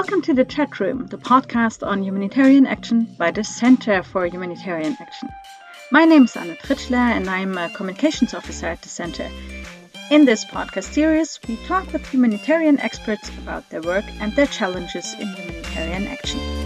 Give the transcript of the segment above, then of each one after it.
Welcome to the CHAtroom, the podcast on humanitarian action by the Center for Humanitarian Action. My name is Anna Tritschler and I'm a communications officer at the Center. In this podcast series, we talk with humanitarian experts about their work and their challenges in humanitarian action.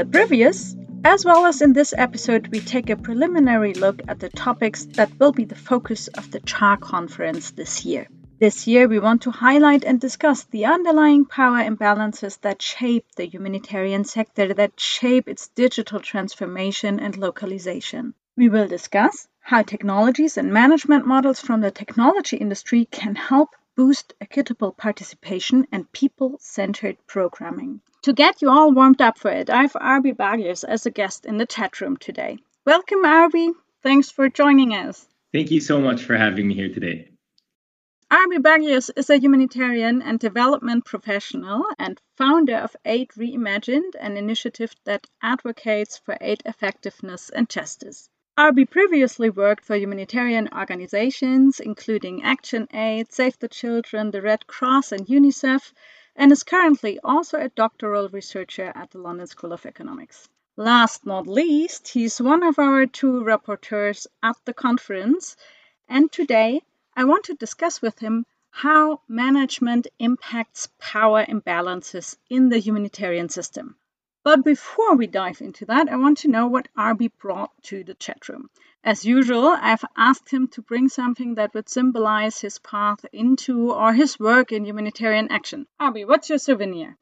The previous, as well as in this episode, we take a preliminary look at the topics that will be the focus of the CHA conference this year. This year, we want to highlight and discuss the underlying power imbalances that shape the humanitarian sector, that shape its digital transformation and localization. We will discuss how technologies and management models from the technology industry can help boost equitable participation and people centered programming. To get you all warmed up for it, I have Arbie Baguios as a guest in the CHAtroom today. Welcome, Arbie. Thanks for joining us. Thank you so much for having me here today. Arbie Baguios is a humanitarian and development professional and founder of Aid Reimagined, an initiative that advocates for aid effectiveness and justice. Arbie previously worked for humanitarian organizations including Action Aid, Save the Children, the Red Cross, and UNICEF, and is currently also a doctoral researcher at the London School of Economics. Last not least, he's one of our two rapporteurs at the conference, and today I want to discuss with him how management impacts power imbalances in the humanitarian system. But before we dive into that, I want to know what Arbie brought to the CHAtroom. As usual, I've asked him to bring something that would symbolize his path into or his work in humanitarian action. Arbie, what's your souvenir?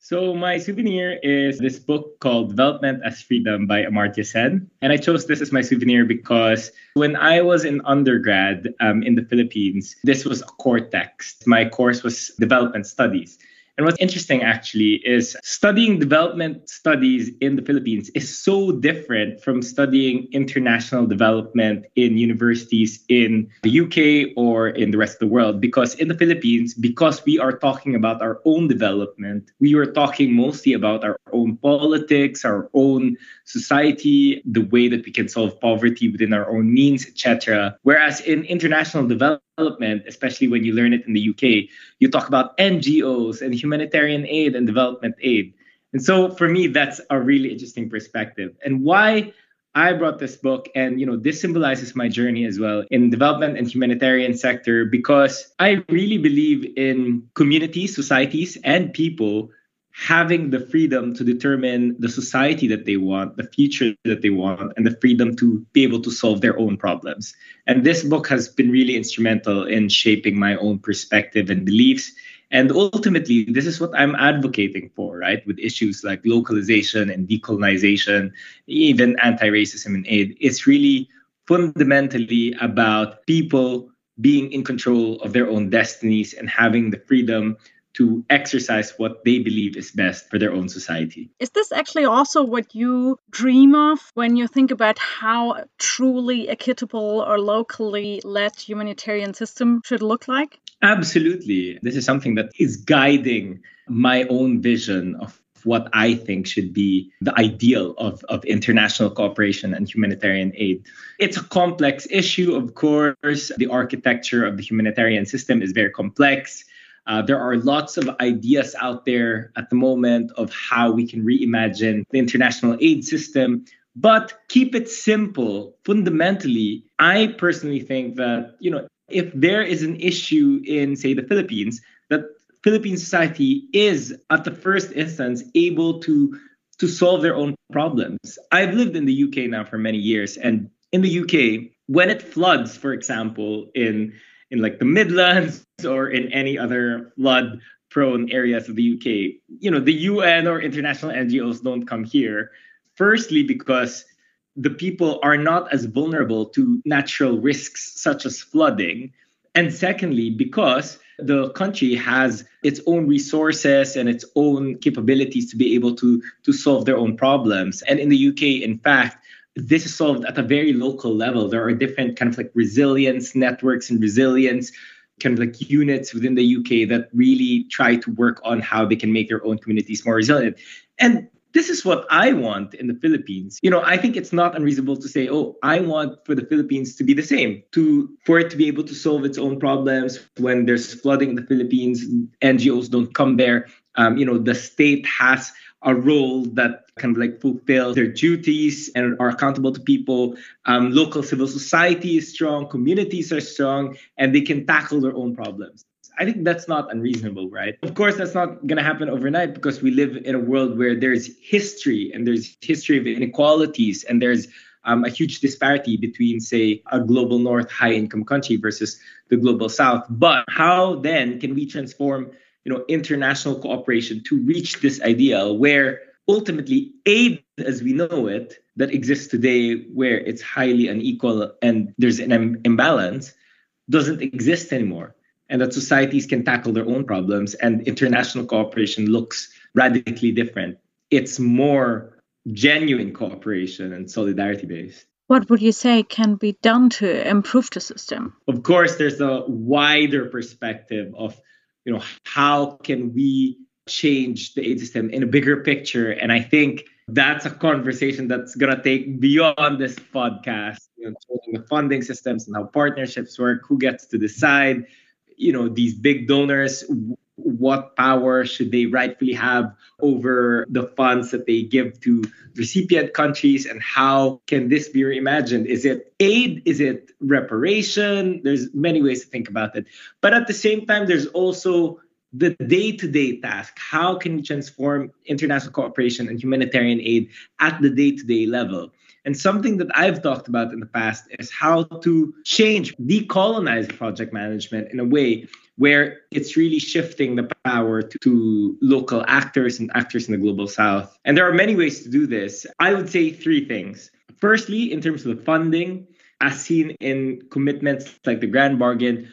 So my souvenir is this book called Development as Freedom by Amartya Sen. And I chose this as my souvenir because when I was in undergrad um, in the Philippines, this was a core text. My course was development studies. And what's interesting actually is studying development studies in the Philippines is so different from studying international development in universities in the UK or in the rest of the world. Because in the Philippines, because we are talking about our own development, we are talking mostly about our own politics, our own society, the way that we can solve poverty within our own means, etc. Whereas in international development, especially when you learn it in the UK, you talk about NGOs and humanitarian aid and development aid. And so for me, that's a really interesting perspective. And why I brought this book, and you know, this symbolizes my journey as well in development and humanitarian sector because I really believe in communities, societies, and people having the freedom to determine the society that they want, the future that they want, and the freedom to be able to solve their own problems. And this book has been really instrumental in shaping my own perspective and beliefs. And ultimately, this is what I'm advocating for, right? With issues like localization and decolonization, even anti racism and aid. It's really fundamentally about people being in control of their own destinies and having the freedom to exercise what they believe is best for their own society. Is this actually also what you dream of when you think about how truly equitable or locally led humanitarian system should look like? Absolutely. This is something that is guiding my own vision of what I think should be the ideal of, of international cooperation and humanitarian aid. It's a complex issue, of course. The architecture of the humanitarian system is very complex. Uh, there are lots of ideas out there at the moment of how we can reimagine the international aid system, but keep it simple. Fundamentally, I personally think that, you know, if there is an issue in, say, the Philippines, that Philippine society is, at the first instance, able to to solve their own problems. I've lived in the UK now for many years, and in the UK, when it floods, for example, in in like the Midlands or in any other flood prone areas of the UK. You know, the UN or international NGOs don't come here. Firstly, because the people are not as vulnerable to natural risks such as flooding. And secondly, because the country has its own resources and its own capabilities to be able to, to solve their own problems. And in the UK, in fact, this is solved at a very local level. There are different kind of like resilience networks and resilience kind of like units within the UK that really try to work on how they can make their own communities more resilient. And this is what I want in the Philippines. You know, I think it's not unreasonable to say, oh, I want for the Philippines to be the same, to for it to be able to solve its own problems when there's flooding in the Philippines, NGOs don't come there. Um, you know, the state has a role that kind of like fulfill their duties and are accountable to people. Um, local civil society is strong, communities are strong, and they can tackle their own problems. I think that's not unreasonable, right? Of course, that's not going to happen overnight because we live in a world where there's history and there's history of inequalities and there's um, a huge disparity between, say, a global north high income country versus the global south. But how then can we transform, you know, international cooperation to reach this ideal where ultimately aid as we know it that exists today, where it's highly unequal and there's an imbalance, doesn't exist anymore and that societies can tackle their own problems and international cooperation looks radically different. It's more genuine cooperation and solidarity based. What would you say can be done to improve the system? Of course, there's a wider perspective of, you know, how can we change the aid system in a bigger picture? And I think that's a conversation that's gonna take beyond this podcast. You know, the funding systems and how partnerships work, who gets to decide, you know these big donors what power should they rightfully have over the funds that they give to recipient countries and how can this be reimagined? Is it aid? Is it reparation? There's many ways to think about it. But at the same time there's also the day-to-day task. How can you transform international cooperation and humanitarian aid at the day-to-day level and something that I've talked about in the past is how to change, decolonize project management in a way where it's really shifting the power to, to, local actors and actors in the global south. And there are many ways to do this. I would say three things. Firstly, in terms of the funding, as seen in commitments like the Grand Bargain,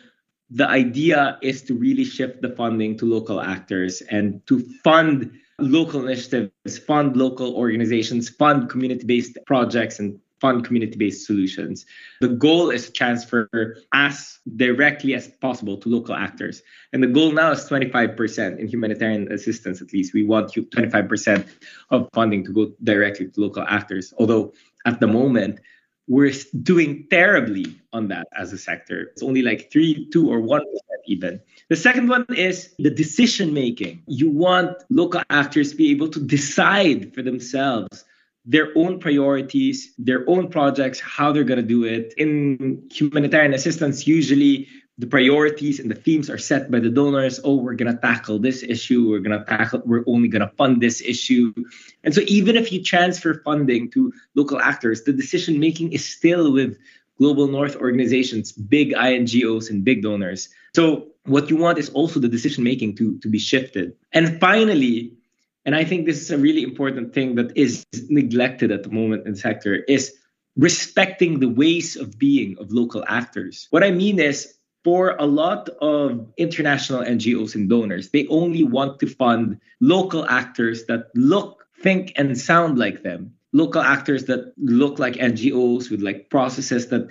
the idea is to really shift the funding to local actors and to fund local initiatives, fund local organizations, fund community based projects, and fund community based solutions. The goal is to transfer as directly as possible to local actors. And the goal now is 25% in humanitarian assistance, at least. We want 25% of funding to go directly to local actors. Although at the moment, we're doing terribly on that as a sector. It's only like three, two, or one percent even. The second one is the decision making. You want local actors to be able to decide for themselves their own priorities, their own projects, how they're going to do it. In humanitarian assistance, usually the priorities and the themes are set by the donors. Oh, we're going to tackle this issue. We're going to tackle, we're only going to fund this issue. And so even if you transfer funding to local actors, the decision making is still with global north organizations, big INGOs and big donors. So what you want is also the decision making to, to be shifted. And finally, and I think this is a really important thing that is neglected at the moment in the sector, is respecting the ways of being of local actors. What I mean is for a lot of international NGOs and donors, they only want to fund local actors that look, think, and sound like them. Local actors that look like NGOs with like processes that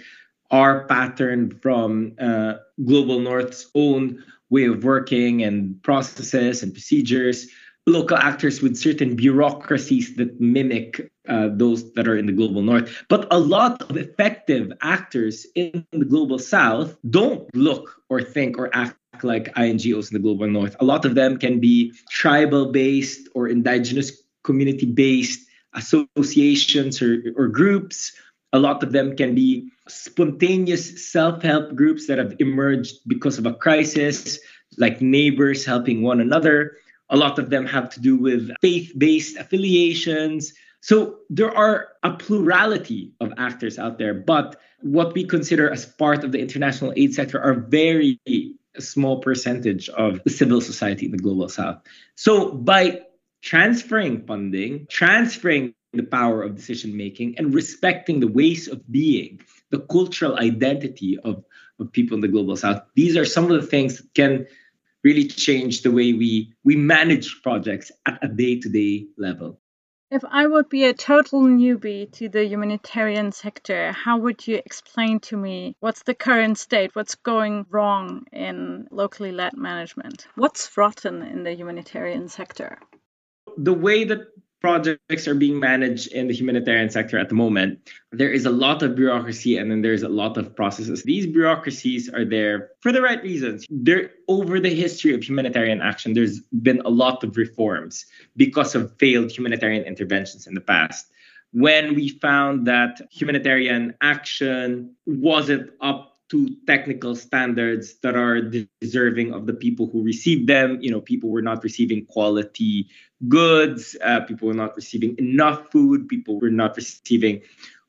are patterned from uh, Global North's own way of working and processes and procedures local actors with certain bureaucracies that mimic uh, those that are in the global north. But a lot of effective actors in the global south don't look or think or act like INGOs in the global north. A lot of them can be tribal based or indigenous community based associations or, or groups. A lot of them can be spontaneous self help groups that have emerged because of a crisis, like neighbors helping one another a lot of them have to do with faith based affiliations. So there are a plurality of actors out there, but what we consider as part of the international aid sector are very small percentage of the civil society in the global south. So by transferring funding, transferring the power of decision making, and respecting the ways of being, the cultural identity of, of people in the global south, these are some of the things that can really change the way we we manage projects at a day-to-day level If I would be a total newbie to the humanitarian sector, how would you explain to me what's the current state? What's going wrong in locally led management? What's rotten in the humanitarian sector? The way that projects are being managed in the humanitarian sector at the moment, there is a lot of bureaucracy and then there's a lot of processes. These bureaucracies are there for the right reasons. They're over the history of humanitarian action, there's been a lot of reforms because of failed humanitarian interventions in the past. When we found that humanitarian action wasn't up to technical standards that are deserving of the people who receive them. You know, people were not receiving quality goods, uh, people were not receiving enough food, people were not receiving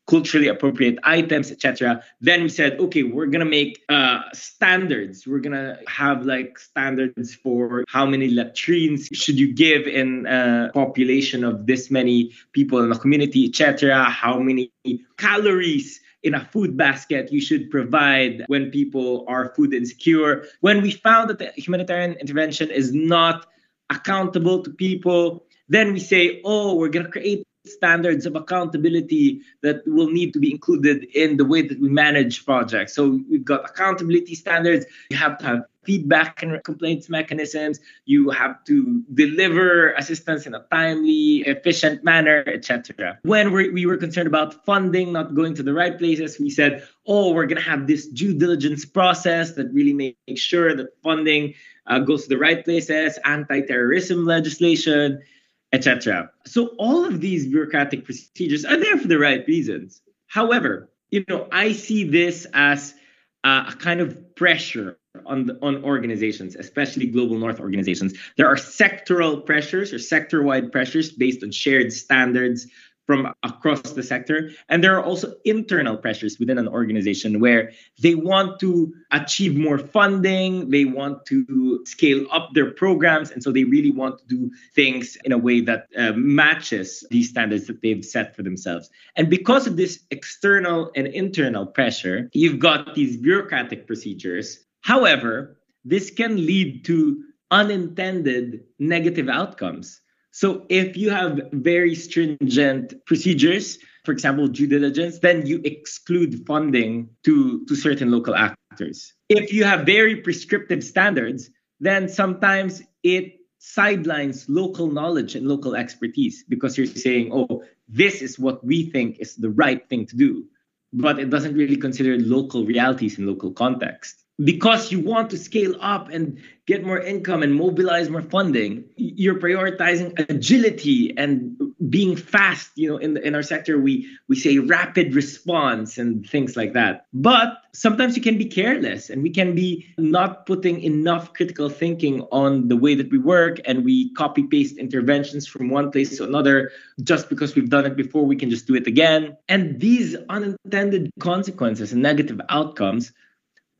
culturally appropriate items, etc. Then we said, okay, we're gonna make uh, standards. We're gonna have like standards for how many latrines should you give in a population of this many people in the community, etc. How many calories in a food basket you should provide when people are food insecure. When we found that the humanitarian intervention is not accountable to people, then we say, oh, we're going to create standards of accountability that will need to be included in the way that we manage projects. So we've got accountability standards. You have to have feedback and complaints mechanisms. You have to deliver assistance in a timely, efficient manner, etc. When we were concerned about funding not going to the right places, we said, oh, we're going to have this due diligence process that really makes sure that funding uh, goes to the right places, anti-terrorism legislation, etc. So all of these bureaucratic procedures are there for the right reasons. However, you know, I see this as a kind of pressure on the, on organizations, especially global north organizations. There are sectoral pressures or sector-wide pressures based on shared standards, from across the sector. And there are also internal pressures within an organization where they want to achieve more funding, they want to scale up their programs. And so they really want to do things in a way that uh, matches these standards that they've set for themselves. And because of this external and internal pressure, you've got these bureaucratic procedures. However, this can lead to unintended negative outcomes so if you have very stringent procedures, for example, due diligence, then you exclude funding to, to certain local actors. If you have very prescriptive standards, then sometimes it sidelines local knowledge and local expertise because you're saying, oh, this is what we think is the right thing to do. But it doesn't really consider local realities and local context because you want to scale up and get more income and mobilize more funding you're prioritizing agility and being fast you know in in our sector we we say rapid response and things like that. But sometimes you can be careless and we can be not putting enough critical thinking on the way that we work and we copy paste interventions from one place to another. Just because we've done it before we can just do it again. And these unintended consequences and negative outcomes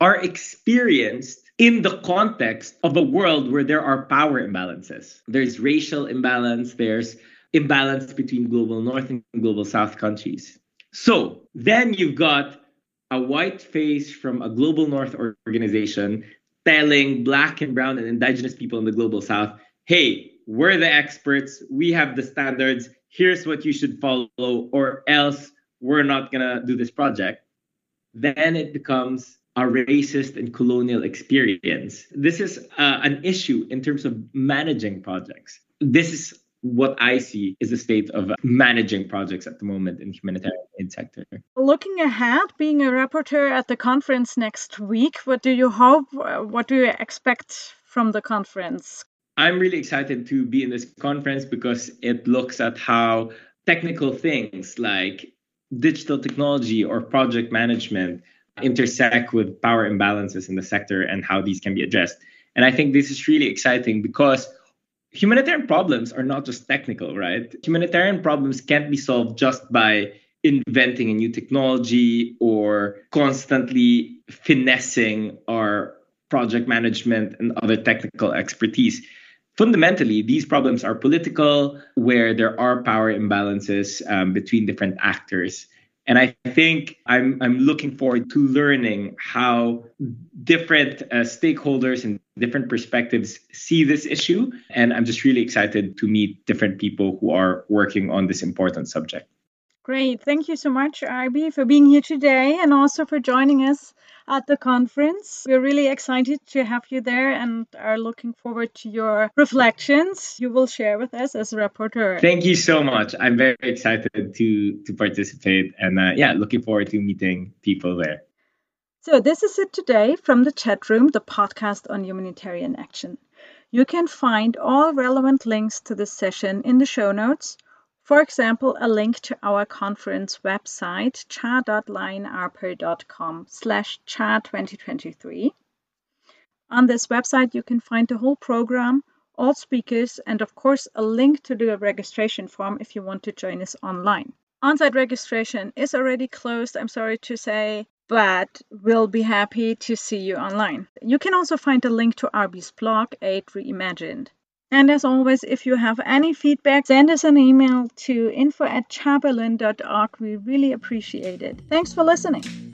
are experienced in the context of a world where there are power imbalances. There's racial imbalance, there's imbalance between global north and global south countries. So then you've got a white face from a global north organization telling black and brown and indigenous people in the global south, hey, we're the experts, we have the standards, here's what you should follow, or else we're not gonna do this project. Then it becomes a racist and colonial experience. This is uh, an issue in terms of managing projects. This is what I see is the state of managing projects at the moment in humanitarian aid sector. Looking ahead, being a rapporteur at the conference next week, what do you hope? What do you expect from the conference? I'm really excited to be in this conference because it looks at how technical things like digital technology or project management intersect with power imbalances in the sector and how these can be addressed. And I think this is really exciting because humanitarian problems are not just technical, right? Humanitarian problems can't be solved just by inventing a new technology or constantly finessing our project management and other technical expertise. Fundamentally, these problems are political, where there are power imbalances um, between different actors. And I think I'm, I'm looking forward to learning how different uh, stakeholders and different perspectives see this issue. And I'm just really excited to meet different people who are working on this important subject. Great. Thank you so much, Arbie, for being here today and also for joining us at the conference. We're really excited to have you there and are looking forward to your reflections you will share with us as a reporter. Thank you so much. I'm very excited to to participate and uh, yeah, looking forward to meeting people there. So, this is it today from the CHAtroom, the podcast on humanitarian action. You can find all relevant links to this session in the show notes. For example, a link to our conference website, cha.lionarper.com slash cha 2023. On this website, you can find the whole program, all speakers, and of course, a link to the registration form if you want to join us online. On-site registration is already closed, I'm sorry to say, but we'll be happy to see you online. You can also find a link to Arbie's blog, Aid Reimagined. And as always, if you have any feedback, send us an email to info at chaberlin.org. We really appreciate it. Thanks for listening.